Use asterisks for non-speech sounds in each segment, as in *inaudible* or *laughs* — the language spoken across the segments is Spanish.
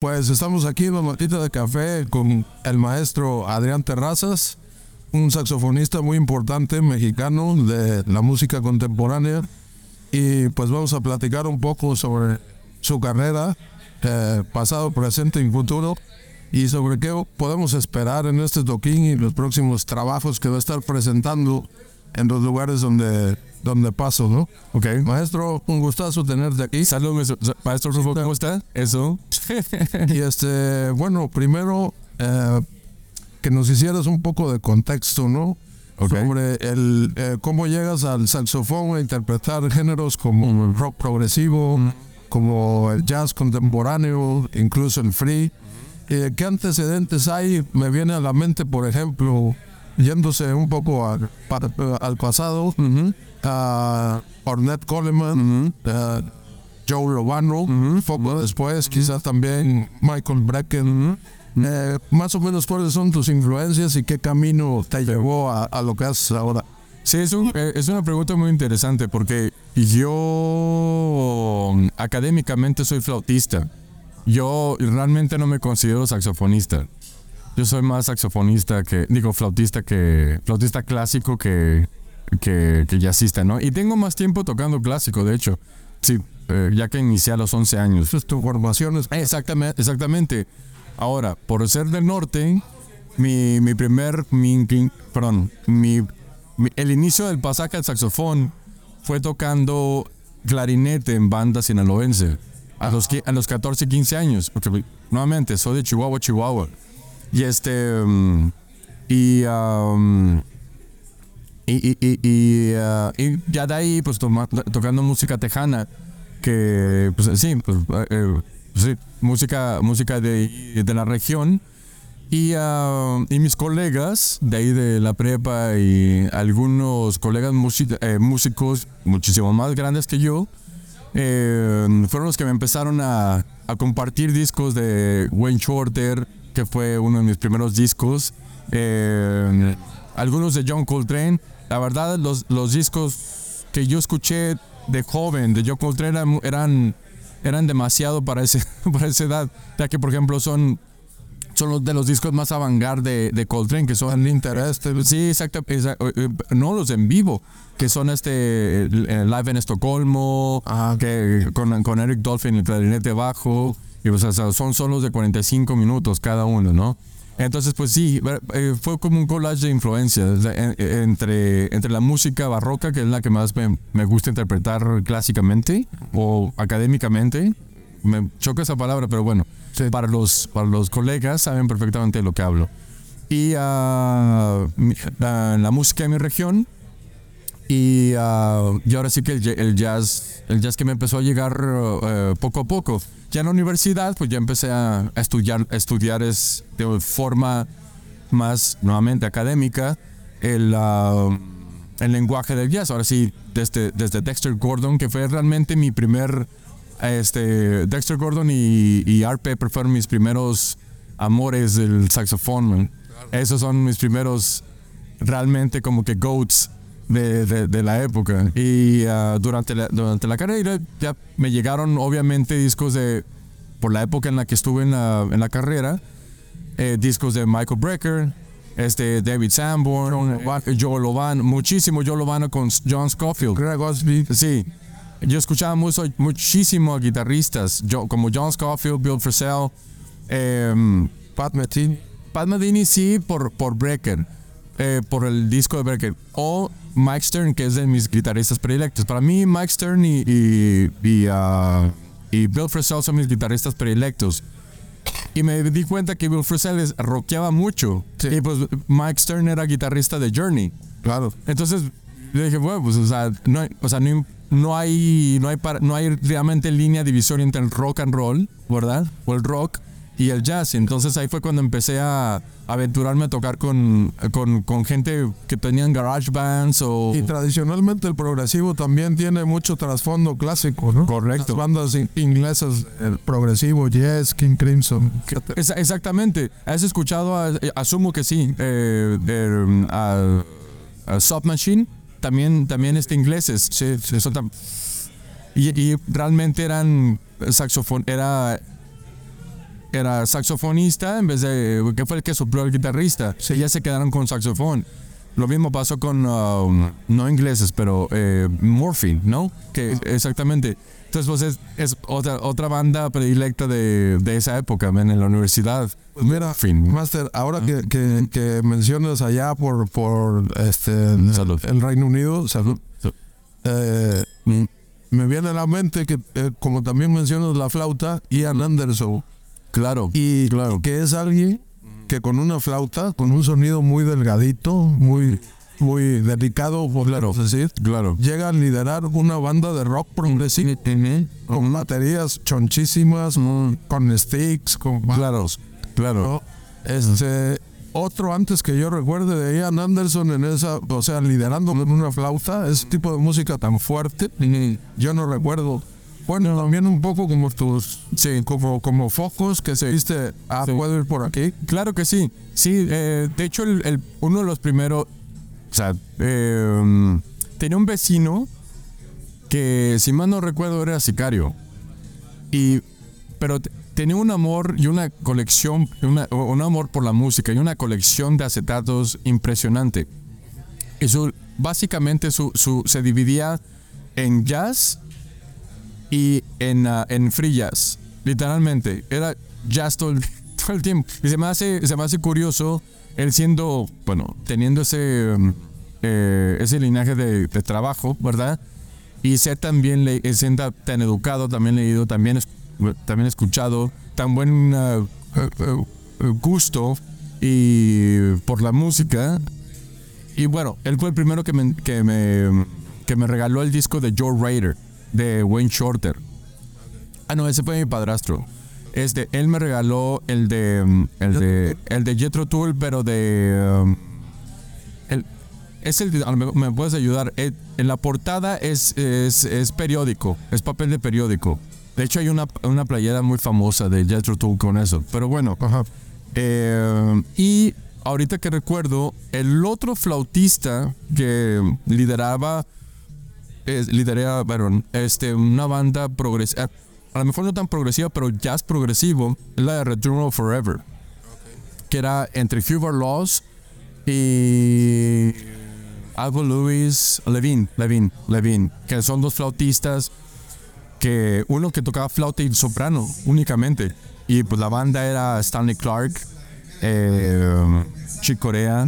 Pues estamos aquí en la matita de café con el maestro Adrián Terrazas, un saxofonista muy importante mexicano de la música contemporánea. Y pues vamos a platicar un poco sobre su carrera, eh, pasado, presente y futuro, y sobre qué podemos esperar en este toquín y los próximos trabajos que va a estar presentando en los lugares donde, donde paso, ¿no? Ok. Maestro, un gustazo tenerte aquí. Saludos, maestro Rufo, ¿cómo está? Eso. *laughs* y este, bueno, primero eh, que nos hicieras un poco de contexto, ¿no? Okay. Sobre el eh, cómo llegas al saxofón a interpretar géneros como el rock progresivo, como el jazz contemporáneo, incluso el free. Eh, ¿Qué antecedentes hay? Me viene a la mente, por ejemplo, yéndose un poco al, pa- al pasado, a Ornette Coleman, a Joe Lovano, poco después quizás también Michael Brecken. Eh, más o menos cuáles son tus influencias y qué camino te llevó a, a lo que haces ahora. Sí, es, un- eh, es una pregunta muy interesante porque yo mm, académicamente soy flautista. Yo realmente no me considero saxofonista. Yo soy más saxofonista que, digo, flautista que, flautista clásico que, que, que jazzista, ¿no? Y tengo más tiempo tocando clásico, de hecho. Sí, eh, ya que inicié a los 11 años. Entonces, tu formación es Exactamente, exactamente. Ahora, por ser del norte, mi, mi primer, mi, perdón, mi, mi- el inicio del pasaje al saxofón fue tocando clarinete en banda sinaloense a los, a los 14, 15 años, porque nuevamente soy de Chihuahua, Chihuahua. Y este, mm, y, um, y, y, y, ah, y ya de ahí, pues tocando música tejana, que, pues sí, pues, eh, eh, sí, música, música de, de la región. Y, ah, y mis colegas de ahí de la prepa y algunos colegas eh, músicos muchísimo más grandes que yo, eh, fueron los que me empezaron a, a compartir discos de Wayne Shorter, que fue uno de mis primeros discos. eh, algunos de John Coltrane. La verdad, los, los discos que yo escuché de joven de John Coltrane eran, eran, eran demasiado para, ese, *laughs* para esa edad, ya que, por ejemplo, son son los de los discos más avant de, de Coltrane, que son te- Sí, exacto. exa- eh, eh, no los en vivo, que son este Live en Estocolmo, Ah, que con, con Eric Dolphin el clarinete bajo, y pues, o sea, son solos de 45 minutos cada uno, ¿no? Entonces, pues sí, eh, fue como un collage de influencias entre, entre la música barroca, que es la que más me, me gusta interpretar clásicamente o académicamente. Me choca esa palabra, pero bueno, Sí. para, los, para los colegas saben perfectamente de lo que hablo. Y mi- ah, la música de mi región, y, ah, y ahora sí que el, ja- el jazz, el jazz que me empezó a llegar eh, poco a poco. Ya en la universidad, pues ya empecé a, a estudiar, a estudiar es de forma más nuevamente académica el, ah, el lenguaje del jazz. Ahora sí, desde, desde Dexter Gordon, que fue realmente mi primer, este, Dexter Gordon y, y Art Pepper fueron mis primeros amores del saxofón. man. Esos son mis primeros realmente como que goats de, de- de la época. Y ah, durante, la, durante la carrera ya me llegaron obviamente discos de, por la época en la que estuve en la, en la carrera, eh, discos de Michael Brecker, este David Sanborn, eh, Joe Lovano, muchísimo Joe Lovano con John Scofield. Greg Osby. Sí, yo escuchaba mucho, muchísimo a guitarristas yo- como John Scofield, Bill Frisell, em, Pat Metheny. Pat Metheny sí por, por Brecker, eh, por el disco de Brecker. O Mike Stern, que es de mis guitarristas predilectos. Para mí, Mike Stern y, y, y, y Bill Frisell son mis guitarristas predilectos. Y me di cuenta que Bill Frisell rockeaba mucho. Sí. Y pues Mike Stern era guitarrista de Journey. Claro. Entonces yo dije, bueno, pues o sea, no hay, o sea, no, no hay, no hay, para- no hay realmente línea divisoria entre el rock and roll, ¿verdad? O el rock y el jazz. Entonces ahí fue cuando empecé a aventurarme a tocar con, con, con gente que tenían garage bands o... Y tradicionalmente el progresivo también tiene mucho trasfondo clásico, ¿no? Correcto. Las bandas in- inglesas, el progresivo, Yes, King Crimson. exactamente. ¿Has escuchado? a- asumo que sí. eh, de, a, a Submachine. También, también este ingleses. Sí, tam- y, y realmente eran saxofón. Era era saxofonista en vez de que fue el que sopló el guitarrista. Sí. ya se quedaron con saxofón. Lo mismo pasó con, um, no ingleses, pero eh, Morphine, ¿no? Que exactamente. Entonces, pues es, otra, otra banda predilecta de, de esa época, en la universidad. Pues mira. Master, ahora que, que, que, mencionas allá por, por este, el Reino Unido, salud. Eh, me viene a la mente que, eh, como también mencionas la flauta, Ian Anderson. Claro. Y claro. que es alguien que con una flauta, con un sonido muy delgadito, muy muy delicado, claro, decir, claro. llega a liderar una banda de rock progresivo con baterías chonchísimas, con sticks, con claro, claro. Este otro antes que yo recuerde de Ian Anderson en esa, o sea, liderando con una flauta, ese tipo de música tan fuerte, yo no recuerdo. Bueno, también un poco como tus, sí, como, como focos que se viste, ah, puedo ir por aquí. Claro que sí, sí, eh, de hecho el, uno de los primeros, o sea, em, tenía un vecino que, si mal no recuerdo, era sicario. Y, pero tenía un amor y una colección, un amor por la música y una colección de acetatos impresionante. Y básicamente su, se dividía en jazz y en, uh, en free. Literalmente. Era jazz *laughs* todo el, tiempo. Y se me hace, se me hace curioso él siendo, bueno, teniendo ese, um, eh, ese linaje de, trabajo, ¿verdad? Y ser también, le, siendo tan educado, también leído, también, también escuchado, tan buen uh, gusto y por la música. Y bueno, él fue el primero que me, que me, que me regaló el disco de Joe Raider, de Wayne Shorter. Ah, no, ese fue mi padrastro. Este, él me regaló el de um, el de el de Jethro Tull, pero de um, el, es el me puedes ayudar. Eh, en la portada es, es, periódico, es papel de periódico. De hecho hay una, una playera muy famosa de Jethro Tull con eso. Pero bueno. Eh, y ahorita que recuerdo, el otro flautista que lideraba, lideraba, bueno, este, una banda progresiva a lo mejor no tan progresiva, pero jazz progresivo, es la de Return of Forever. Que era entre Hubert Laws y Alvo Lewis, Levine, Levine, Levine, que son dos flautistas que uno que tocaba flauta y soprano únicamente. Y pues la banda era Stanley Clark, eh, Chick Corea,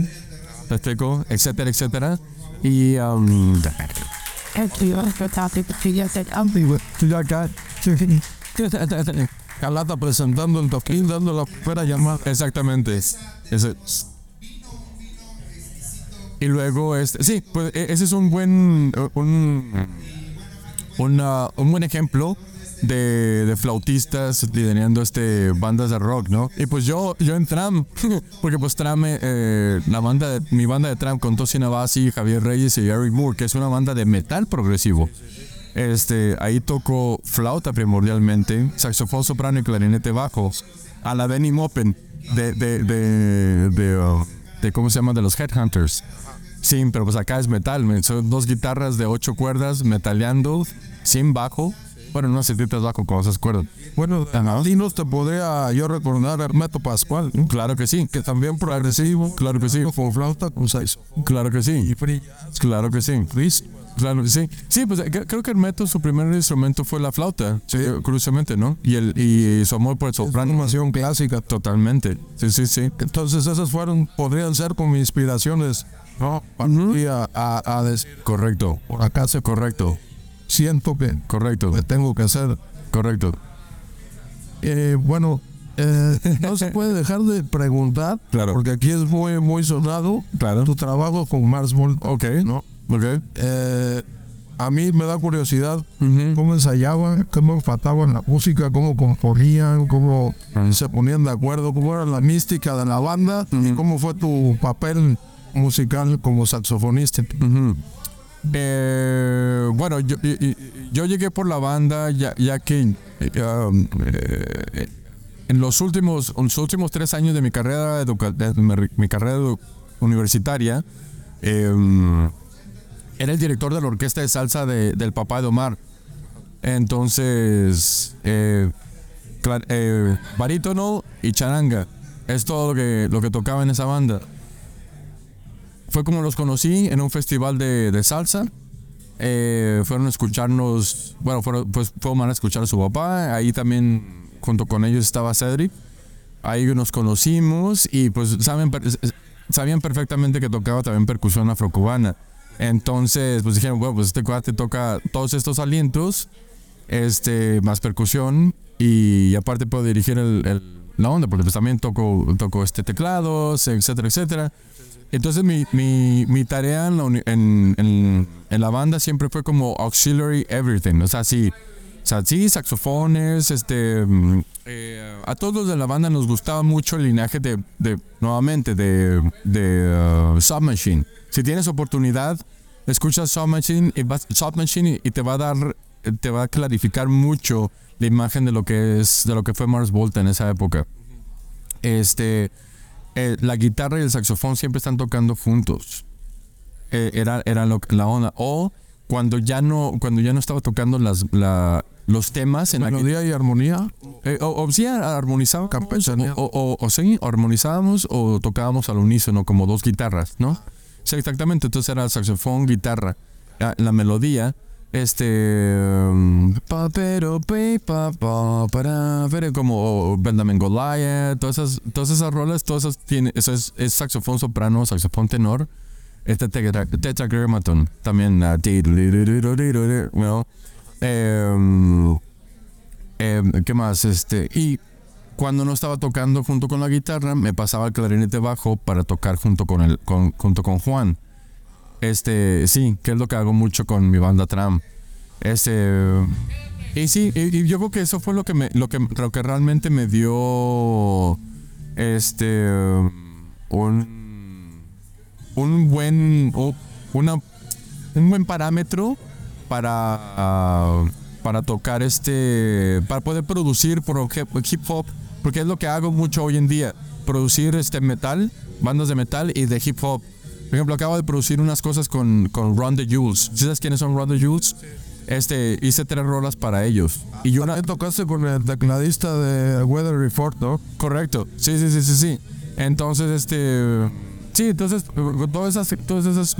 etcétera, etcétera. Y um, Calata presentando el toquín, dando la primera llamada. Exactamente. Ese. Y luego, este, sí, pues e, ese es un buen, un, un buen ejemplo de, de, flautistas liderando este bandas de rock, ¿no? Y pues yo, yo en Tram, *laughs* porque pues Tram, eh, la banda de, mi banda de Tram con Tosi Navasi, Javier Reyes y Eric Moore, que es una banda de metal progresivo. Este, ahí tocó flauta primordialmente, saxofón soprano y clarinete bajo. A la Benny Mopen de, de, de, uh, de, ¿cómo se llama? De los Headhunters. Sí, pero pues acá es metal, son dos guitarras de ocho cuerdas metaleando, sin bajo. Bueno, no setitas bajo con esas cuerdas. Bueno, y no te podría yo recordar a Hermeto Pascual. Claro que sí. Que también progresivo. Claro que sí. Con flauta, con seis. Claro que sí. Y Claro que sí. Claro, sí. Sí, pues creo que método, su primer instrumento fue la flauta, sí. curiosamente, ¿no? Y el y su amor por el soprano. Formación clásica. Totalmente. Sí, sí, sí. Entonces esas fueron, podrían ser como inspiraciones, ¿no? Para a, a, decir. Correcto. Por acá se correcto. Siento que. Correcto. Que tengo que hacer. Correcto. Eh, bueno, eh, *laughs* no se puede dejar de preguntar, claro. porque aquí es muy, muy sonado claro. tu trabajo con Mars Volt. Ok. ¿no? Okay. Eh, a mí me da curiosidad cómo ensayaban, cómo faltaban la música, cómo componían, cómo se ponían de acuerdo, cómo era la mística de la banda y cómo fue tu papel musical como saxofonista. Eh, bueno, yo, yo, llegué por la banda ya, ya que eh, um, en los últimos, los últimos tres años de mi carrera, de mi carrera universitaria, eh, era el director de la orquesta de salsa de, del papá de Omar. Entonces, eh, eh, barítono y charanga. Es todo lo que, lo que tocaba en esa banda. Fue como los conocí en un festival de, de salsa. Eh, fueron a escucharnos, bueno, fueron, pues fueron a escuchar a su papá. Ahí también, junto con ellos, estaba Cedric. Ahí nos conocimos y pues saben, sabían perfectamente que tocaba también percusión afrocubana. Entonces, pues dijeron, bueno, pues este cuate toca todos estos alientos, este, más percusión y, aparte puedo dirigir el, el- la onda, porque pues también toco, toco este teclados, etcétera, etcétera. Entonces mi, mi, mi tarea en la, en, en- la banda siempre fue como auxiliary everything, o sea, sí, o sea, sí, saxofones, este, mm, eh, a todos los de la banda nos gustaba mucho el linaje de, de nuevamente, de, de uh, Submachine. Si tienes oportunidad, escuchas Submachine y, vas- Submachine y, y te va a dar, te va a clarificar mucho la imagen de lo que es, de lo que fue Mars Volta en esa época. Este, eh, la guitarra y el saxofón siempre están tocando juntos. Eh, era era lo, la onda. O cuando ya no, cuando ya no estaba tocando las, la- los temas en la Melodía y armonía. eh, o, o sí armonizábamos o, o, o sí, armonizábamos o tocábamos al unísono como dos guitarras, ¿no? Sí, exactamente. Entonces era saxofón, guitarra. Ah, La melodía, este. um, pa, pero, pe, pa, pa, para, pero, como Benjamin Goliath, todas esas, todas esas rolas, todas esas tiene, eso es, saxofón soprano, saxofón tenor. Este tetra- tetragrammaton también. Em, ¿Qué más? Este, y cuando no estaba tocando junto con la guitarra, me pasaba el clarinete bajo para tocar junto con el, con, junto con Juan. Este, sí, que es lo que hago mucho con mi banda Tram. Este, y sí, y, yo creo que eso fue lo que me, lo que, que realmente me dio, este, un, un buen, una, un buen parámetro para, para tocar este, para poder producir por hip hop, porque es lo que hago mucho hoy en día, producir este metal, bandas de metal y de hip hop. Por ejemplo, acabo de producir unas cosas con, con Ron the Jules. ¿Sí ¿Sabes quiénes son Ron the Jules? Este, hice tres rolas para ellos. Y yo una, También tocaste con el tecladista de Weather Report, ¿no? Correcto. Sí, sí, sí, sí, sí. Entonces, este. Sí, entonces, todas esas. Todas esas.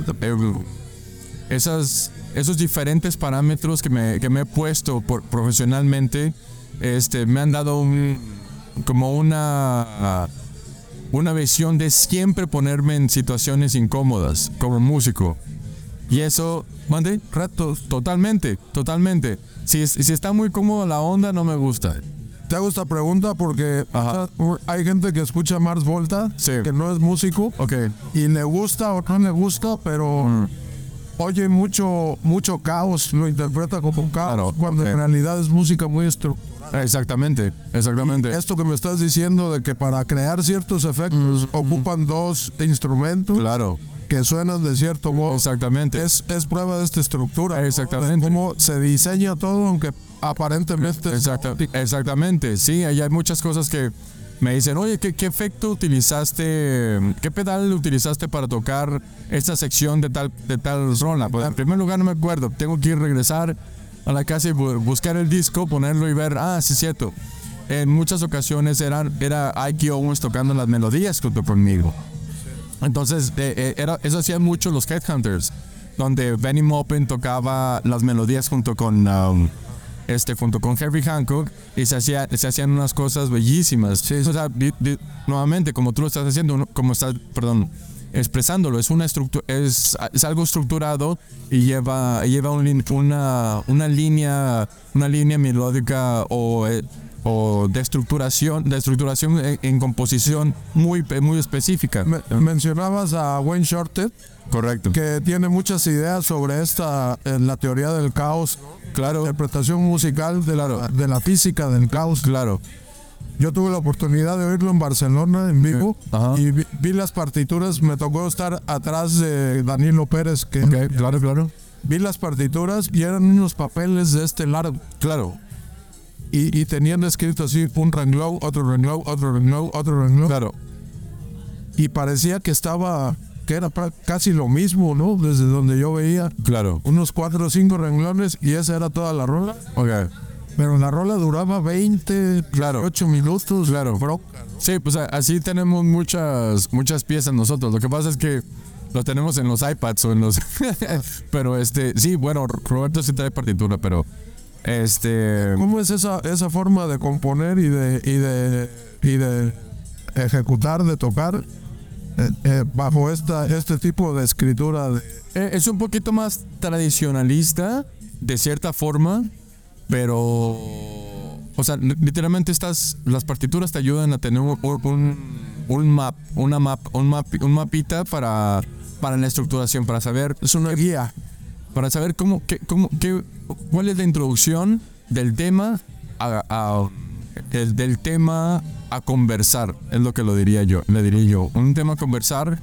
esas esos diferentes parámetros que me, que me he puesto por, profesionalmente, este, me han dado un, como una, una visión de siempre ponerme en situaciones incómodas como músico. Y eso, mande, retos, totalmente, totalmente. Si, si está muy cómodo la onda, no me gusta. Te hago esta pregunta porque Ajá. hay gente que escucha Mars Volta, Sí. que no es músico, Ok. y le gusta o no le gusta, pero Mm. oye mucho mucho caos, lo interpreta como un caos, Claro, cuando en realidad es música muy estructurada. Exactamente, exactamente. Esto que me estás diciendo de que para crear ciertos efectos ocupan dos instrumentos Claro, que suenan de cierto modo. exactamente. Es, es prueba de esta estructura. ¿no? Exactamente. De cómo se diseña todo, aunque aparentemente. Exacta- exactamente, sí, ahí hay muchas cosas que me dicen, oye, ¿qué, qué efecto utilizaste, qué pedal utilizaste para tocar esta sección de tal, de tal rola? Pues en primer lugar no me acuerdo, tengo que ir regresar a la casa y bu- buscar el disco, ponerlo y ver, ah, sí es cierto. En muchas ocasiones eran, era Ike Owens tocando las melodías junto conmigo. Entonces, eh, eh, era, eso hacían mucho los Headhunters, donde Benny Maupin tocaba las melodías junto con, um, este, junto con Herbie Hancock y se, hacía, se hacían unas cosas bellísimas. O sea, di- di- nuevamente, como tú lo estás haciendo, como estás, perdón, expresándolo, es, una estructu- es, es algo estructurado y lleva, lleva un una, una línea, una línea melódica o... eh, o de estructuración, de estructuración en, en composición muy, muy específica. Me- mencionabas a Wayne Shorter, Correcto. que tiene muchas ideas sobre esta, eh, la teoría del caos, Claro, interpretación musical de la, de la física del caos. claro. Yo tuve la oportunidad de oírlo en Barcelona en vivo y vi, vi las partituras. Me tocó estar atrás de Danilo Pérez, que claro, claro. vi las partituras y eran unos papeles de este largo. Claro, Y, y tenían escrito así un renglón, otro renglón, otro renglón, otro renglón. claro. Y parecía que estaba, que era casi lo mismo, ¿no? Desde donde yo veía Claro. unos cuatro o cinco renglones y esa era toda la rola. Ok. Pero la rola duraba 20, Claro. 8 minutos. Claro. Bro. Sí, pues así tenemos muchas muchas piezas nosotros. Lo que pasa es que lo tenemos en los iPads o en los *laughs* pero este, sí, bueno, Roberto sí trae partitura, pero este ¿Cómo es esa, esa forma de componer y de, y de, y de ejecutar, de tocar eh, eh, bajo esta, este tipo de escritura? De, eh, es un poquito más tradicionalista de cierta forma, pero o sea, li- literalmente estas las partituras te ayudan a tener un, un, un map, una map, un map, un mapita para para la estructuración, para saber es una guía. para saber cómo, qué, cómo, qué, cuál es la introducción del tema a, a- el- del tema a conversar, es lo que lo diría yo, le diría yo, un tema a conversar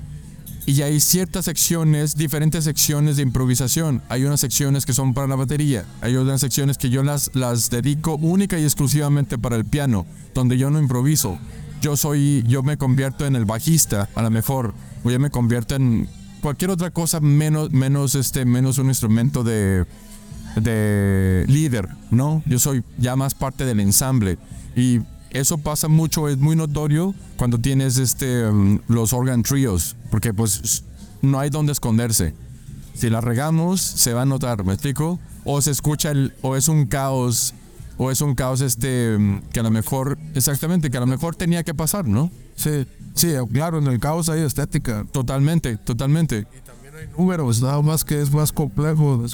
y hay ciertas secciones, diferentes secciones de improvisación. Hay unas secciones que son para la batería, hay otras secciones que yo las, las dedico única y exclusivamente para el piano, donde yo no improviso. Yo soy, yo me convierto en el bajista, a lo mejor, o yo me convierto en cualquier otra cosa menos, menos este, menos un instrumento de, de líder, ¿no? Yo soy ya más parte del ensamble y eso pasa mucho, es muy notorio cuando tienes este um, los organ trios, porque pues no hay donde esconderse. Si la regamos, se va a notar, ¿me explico? O se escucha el, o es un caos, o es un caos este um, que a lo mejor, exactamente, que a lo mejor tenía que pasar, ¿no? Sí, sí, claro, en el caos hay estética. Totalmente, totalmente. Números, nada más que es más complejo.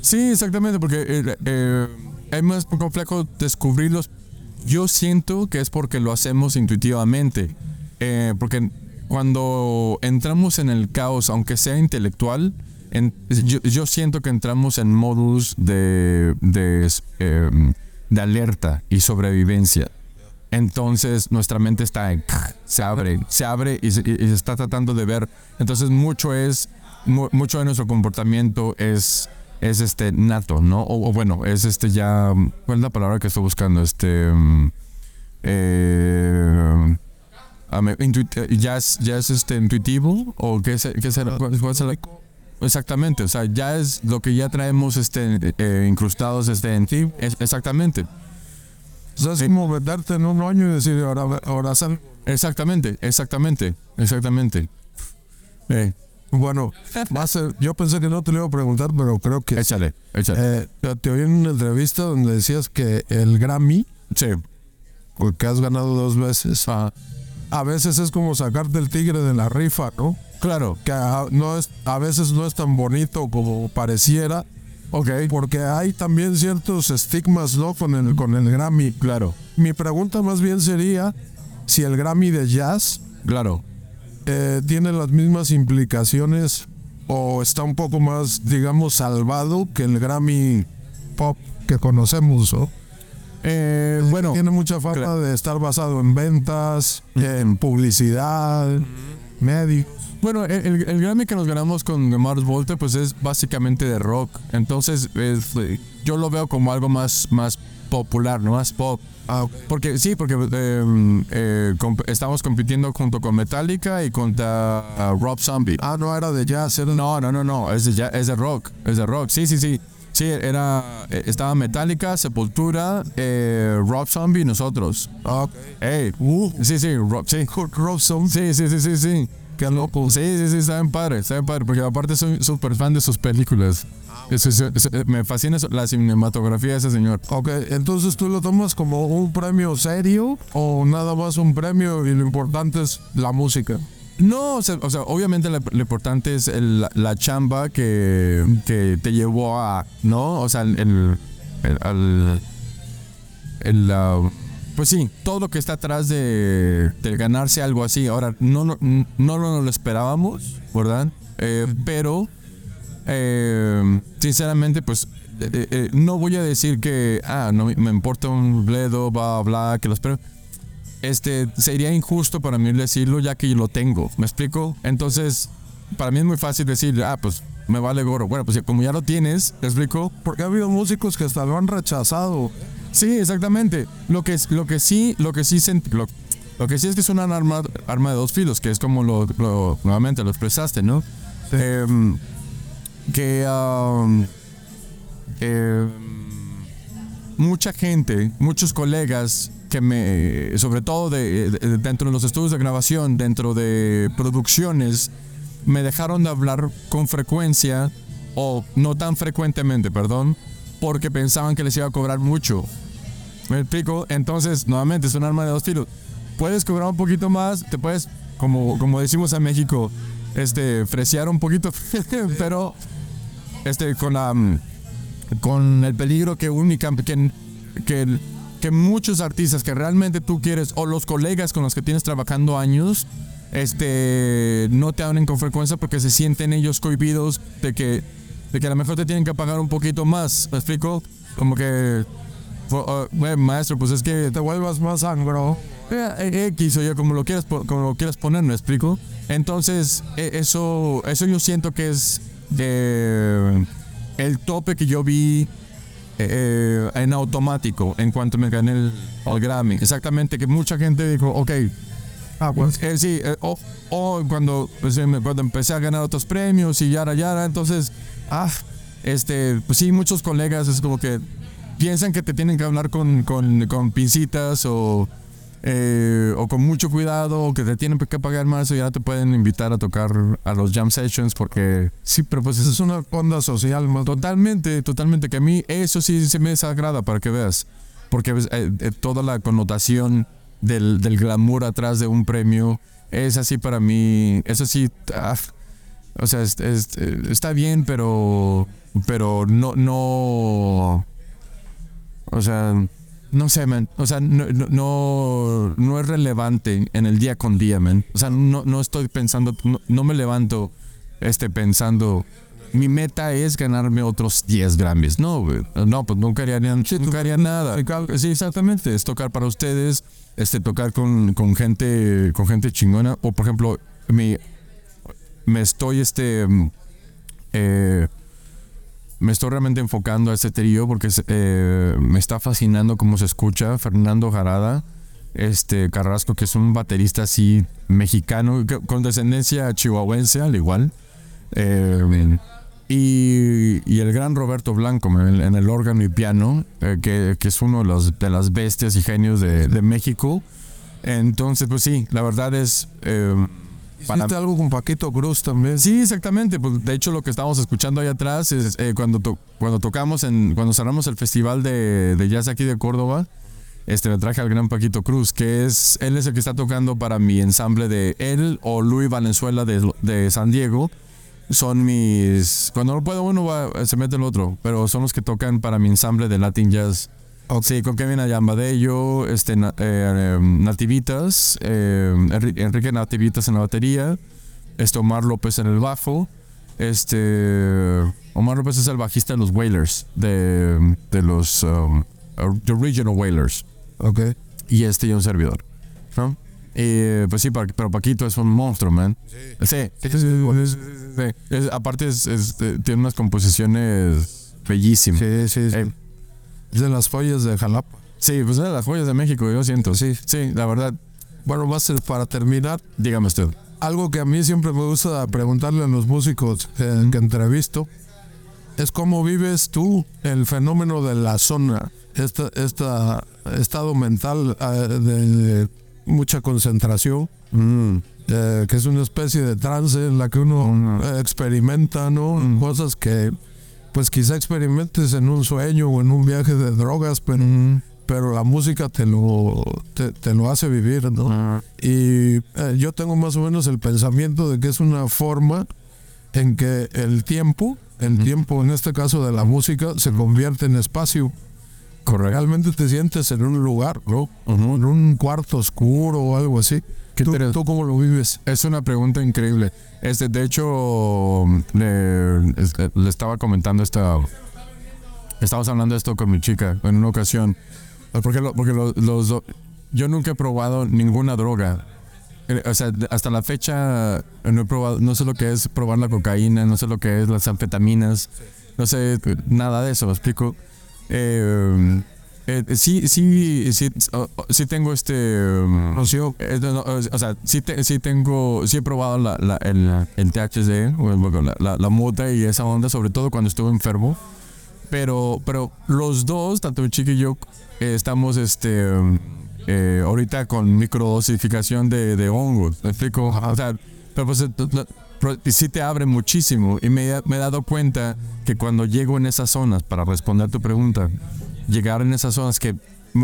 Sí, exactamente, porque eh, eh, es más complejo descubrirlos. Yo siento que es porque lo hacemos intuitivamente. Eh, porque cuando entramos en el caos, aunque sea intelectual, yo, siento que entramos en modus de, de, eh, de alerta y sobrevivencia. Entonces nuestra mente está en, se abre, se abre y se, está tratando de ver. Entonces mucho es, mu- mucho de nuestro comportamiento es, es este nato, ¿no? O, o bueno, es este ya, ¿cuál es la palabra que estoy buscando? Este, mm, eh, ya es, ya es este intuitivo o qué es, qué será? ¿Cuál- cuál será? Exactamente, o sea, ya es lo que ya traemos este eh, incrustados este en ti, es- exactamente. O sea, es como meterte en un año y decir, ahora, ahora sal. Exactamente, exactamente, exactamente. Eh, Bueno, yo pensé que no te lo iba a preguntar, pero creo que... échale, échale. Eh, te oí en una entrevista donde decías que el Grammy, sí. el que has ganado dos veces, Ah, a veces es como sacarte el tigre de la rifa, ¿no? claro, Que a, no es, a veces no es tan bonito como pareciera, ok, porque hay también ciertos estigmas, ¿no? Con el, con el Grammy. claro, Mi pregunta más bien sería si el Grammy de jazz claro. Eh, tiene las mismas implicaciones o está un poco más, digamos, salvado que el Grammy pop que conocemos, ¿no? Eh, bueno, Tiene mucha fama de estar basado en ventas, en publicidad, médicos. bueno, el, el- Grammy que nos ganamos con Mars Volta, pues es básicamente de rock. Entonces, es, eh, yo lo veo como algo más, más popular, ¿no? Más pop. Ah. Porque sí, porque eh, eh, comp- estamos compitiendo junto con Metallica y contra Rob Zombie. Ah, no era de jazz, era No, no, no, no, es de, ya- es de rock, es de rock. Sí, sí, sí. Sí, era, eh, estaba Metallica, Sepultura, eh, Rob Zombie y nosotros. Ah, ok. Ey, Uh, sí, sí, Rob, sí. *laughs* Kurt Robson, Sí, sí, sí, sí, sí. qué loco. Sí, sí, sí, está bien padre, está bien padre, porque aparte soy súper fan de sus películas. Eso- eso- eso- me fascina la cinematografía de ese señor. Ok, entonces tú lo tomas como un premio serio o nada más un premio y lo importante es la música. No, o sea, o sea, obviamente lo, lo importante es el- la, la chamba que, que te llevó a, ¿no? O sea, el, el, el- pues sí, todo lo que está atrás de, de ganarse algo así. Ahora, no, no, no lo, lo esperábamos, ¿verdad? Eh, pero, eh, sinceramente, pues, eh, eh, no voy a decir que, ah, no me- importa un bledo, bla, bla, que los premios este, sería injusto para mí decirlo ya que yo lo tengo. ¿Me explico? Entonces, para mí es muy fácil decir, ah, pues me vale gorro. Bueno, pues como ya lo tienes, ¿me explico? Porque ha habido músicos que hasta lo han rechazado. Sí, exactamente. Lo que, es- lo que sí, lo que sí, sent- lo, lo que sí es que es una arma, arma de dos filos, que es como lo, lo- nuevamente lo expresaste, ¿no? Em, que, am, em, mucha gente, muchos colegas que me, sobre todo de, de- dentro de los estudios de grabación, dentro de producciones, me dejaron de hablar con frecuencia, o no tan frecuentemente, perdón, porque pensaban que les iba a cobrar mucho. ¿Me explico? Entonces, nuevamente, es un arma de dos filos. Puedes cobrar un poquito más, te puedes, como, como decimos en México, este, fresear un poquito, *laughs* pero este, con la, con el peligro que única, que, que, que muchos artistas que realmente tú quieres, o los colegas con los que tienes trabajando años, este, no te hablen con frecuencia porque se sienten ellos cohibidos de que, de que a lo mejor te tienen que pagar un poquito más. ¿Me explico? Como que, uh, maestro, pues es que Te vuelvas más angro. eh, eh, X o yo como lo quieras como lo quieras poner, ¿me explico? Entonces, eh, eso eso yo siento que es eh, el tope que yo vi eh, en automático en cuanto me gané el, el Grammy. Exactamente, que mucha gente dijo, ok, Ah, pues. eh, sí, eh, o, o cuando, pues, me- cuando empecé a ganar otros premios y yara yara, entonces, ah, este, pues sí, muchos colegas es como que piensan que te tienen que hablar con, con, con pincitas o, eh, o con mucho cuidado o que te tienen que pagar más o ya te pueden invitar a tocar a los jam sessions porque sí, pero pues Es una onda social. Totalmente, totalmente. Que a mí eso sí se me desagrada para que veas. Porque ves, eh, eh, toda la connotación del, del glamour atrás de un premio es así para mí. Eso sí, ah, o sea, es- es- está bien, pero, pero no, no, o sea, no sé, man. O sea, no, no, no, es relevante en el día con día, man. O sea, no, no estoy pensando, no, no me levanto este, pensando, mi meta es ganarme otros 10 Grammys. No, güey. No, pues nunca haría, ni- nunca haría nada. Sí, exactamente. Es tocar para ustedes, este, tocar con, con gente, con gente chingona. O por ejemplo, mi, me estoy este mm, eh, me estoy realmente enfocando a este trío porque eh, me está fascinando cómo se escucha. Fernando Jarada este Carrasco que es un baterista así mexicano con descendencia chihuahuense al igual. Eh, y, y el gran Roberto Blanco en el, en el órgano y piano eh, que, que es uno de, los, de las bestias y genios de, de México. Entonces pues sí la verdad es eh, para- Hiciste algo con Paquito Cruz también. Sí, exactamente. Pues de hecho lo que estábamos escuchando ahí atrás es eh, cuando to- cuando tocamos en cuando cerramos el festival de, de jazz aquí de Córdoba. Este me traje al gran Paquito Cruz, que es él es el que está tocando para mi ensamble de él o Luis Valenzuela de, de San Diego. Son mis cuando no puede uno va- se mete el otro, pero son los que tocan para mi ensamble de Latin Jazz. Sí, con Kevin Ayambadello, este, eh, eh, Nativitas, eh, Enri- Enrique Nativitas en la batería, este Omar López en el bajo, este Omar López es el bajista de los Wailers, de, de los um, the Original Wailers, Ok. y este y un servidor, ¿no? Y, pues sí, pero Paquito es un monstruo, man. Sí, sí, sí, sí, sí. Es- aparte es- es- eh, tiene unas composiciones bellísimas. Sí, sí. sí. Eh, de las joyas de Jalapa. Sí, pues es de las joyas de México, yo siento. Sí, sí, la verdad. Bueno, va a ser para terminar. Dígame usted. Algo que a mí siempre me gusta preguntarle a los músicos eh, que entrevisto es cómo vives tú el fenómeno de la zona, este esta estado mental eh, de mucha concentración, eh, que es una especie de trance en la que uno eh, experimenta, ¿no? Cosas que pues quizá experimentes en un sueño o en un viaje de drogas, pero, pero la música te lo, te, te lo hace vivir, ¿no? Y eh, yo tengo más o menos el pensamiento de que es una forma en que el tiempo, el tiempo en este caso de la música, se convierte en espacio. Realmente te sientes en un lugar, ¿no? En un cuarto oscuro o algo así. ¿Qué ¿Tú, cómo lo vives? Es una pregunta increíble. Este, de hecho, le, este, le estaba comentando esta. Estábamos hablando de esto con mi chica en una ocasión. Porque, lo- porque lo- los, do- yo nunca he probado ninguna droga. Eh, O sea, hasta la fecha no he probado, no sé lo que es probar la cocaína, no sé lo que es las anfetaminas, no sé nada de eso, ¿me explico? Eh, eh, sí, sí, sí, oh, oh, sí tengo este... um, Rocío, eh, no, no, o sea, sí, te- sí tengo, sí he probado la, la- el, el THC, la, la, la mota y esa onda, sobre todo cuando estuve enfermo. Pero, pero los dos, tanto mi chica y yo, eh, estamos este, eh, ahorita con microdosificación de, de hongos. ¿Me explico? O sea, pero pues, eh, sí te abre muchísimo. Y me he dado cuenta que cuando llego en esas zonas, para responder tu pregunta, llegar en esas zonas que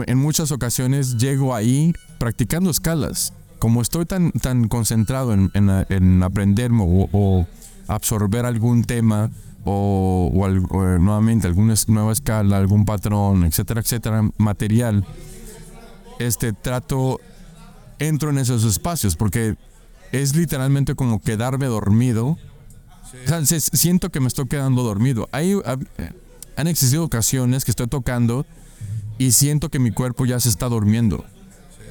en muchas ocasiones llego ahí practicando escalas. Como estoy tan, tan concentrado en, en, en aprender o, o absorber algún tema o, o nuevamente alguna nueva escala, algún patrón, etcétera, etcétera, material, este trato, entro en esos espacios porque es literalmente como quedarme dormido. O sea, se- siento que me estoy quedando dormido. Hay, eh, han existido ocasiones que estoy tocando y siento que mi cuerpo ya se está durmiendo.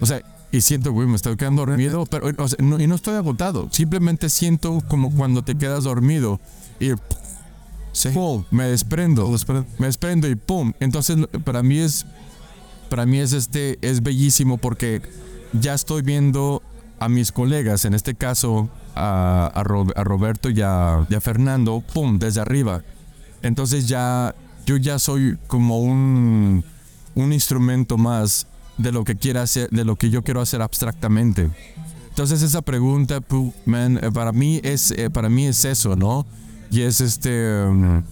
O sea, y siento, güey, me estoy quedando dormido, pero o sea, no, y no estoy agotado. Simplemente siento como cuando te quedas dormido y ¡pum! me desprendo. Me desprendo y ¡pum! Entonces, para mí es para mí es este es bellísimo porque ya estoy viendo a mis colegas, en este caso a, a Roberto y a, y a Fernando, pum, desde arriba. Entonces ya yo ya soy como un, un instrumento más de lo que quiera hacer, de lo que yo quiero hacer abstractamente. Entonces esa pregunta, man, eh, para mí es eh, para mí es eso, ¿no? Y es este um,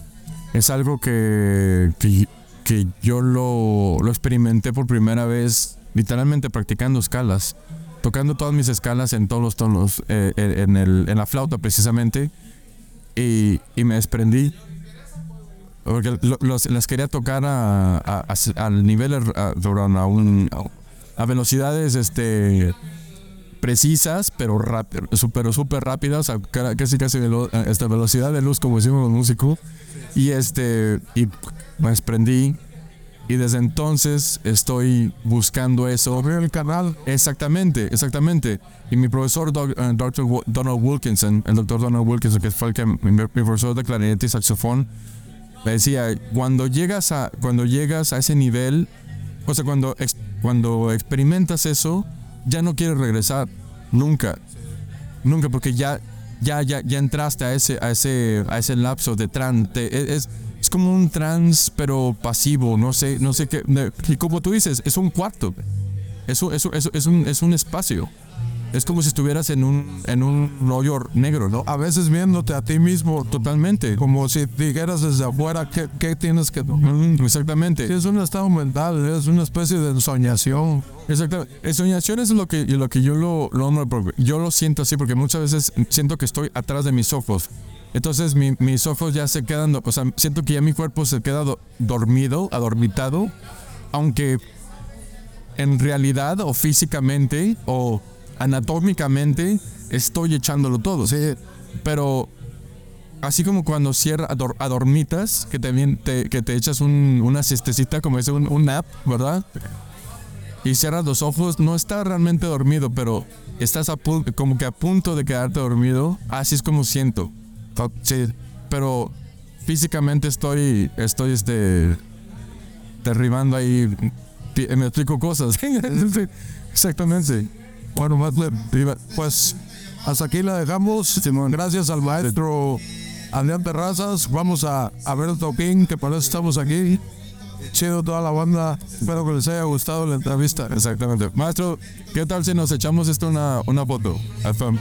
es algo que, que, yo lo, lo experimenté por primera vez literalmente practicando escalas, tocando todas mis escalas en todos los tonos, eh, en, el, en la flauta precisamente, y, y me desprendí. Porque lo- los- las quería tocar a, a- a- al nivel, a, un, a velocidades este, precisas, pero super, súper rápidas, a ca- casi casi velo- a esta velocidad de luz, como decimos los músicos. Y este, y me desprendí. Y desde entonces estoy buscando eso. Abrir el canal. Exactamente, exactamente. Y mi profesor, doc- eh, Dr. Wo- Donald Wilkinson, el doctor Donald Wilkinson, que fue el que, mi, mi profesor de clarinete y saxofón, decía, cuando llegas a, cuando llegas a ese nivel, o sea, cuando, ex- cuando experimentas eso, ya no quieres regresar, nunca, nunca, porque ya, ya, ya, ya entraste a ese, a ese, a ese lapso de trance, es, es como un trance, pero pasivo, no sé, no sé qué, y como tú dices, es un cuarto, eso, eso, eso, es un, es un espacio. Es como si estuvieras en un, en un hoyo negro, ¿no? A veces viéndote a ti mismo, Totalmente. como si dijeras desde afuera qué, qué tienes que. Mm, Exactamente. Es un estado mental, es una especie de ensoñación. Exactamente. El soñación es lo que, lo que yo lo, lo yo lo siento así porque muchas veces siento que estoy atrás de mis ojos. Entonces mi- mis ojos ya se quedan, o sea, siento que ya mi cuerpo se queda do- dormido, adormitado, aunque en realidad o físicamente o anatómicamente estoy echándolo todo. Sí, Pero así como cuando cierra ador- adormitas, que también te, que te echas un- una siestecita, como dice un, un nap, ¿verdad? Y cierras los ojos, no estás realmente dormido, pero estás a como que a punto de quedarte dormido. Así es como siento. Sí, pero físicamente estoy, estoy este, derribando ahí, me explico cosas. *laughs* Exactamente. Bueno, pues hasta aquí la dejamos. Gracias al maestro Adrián Terrazas. Vamos a, ver el toquín, que para eso estamos aquí. Chido toda la banda. Espero que les haya gustado la entrevista. Exactamente. Maestro, ¿qué tal si nos echamos esto una, una foto? FM.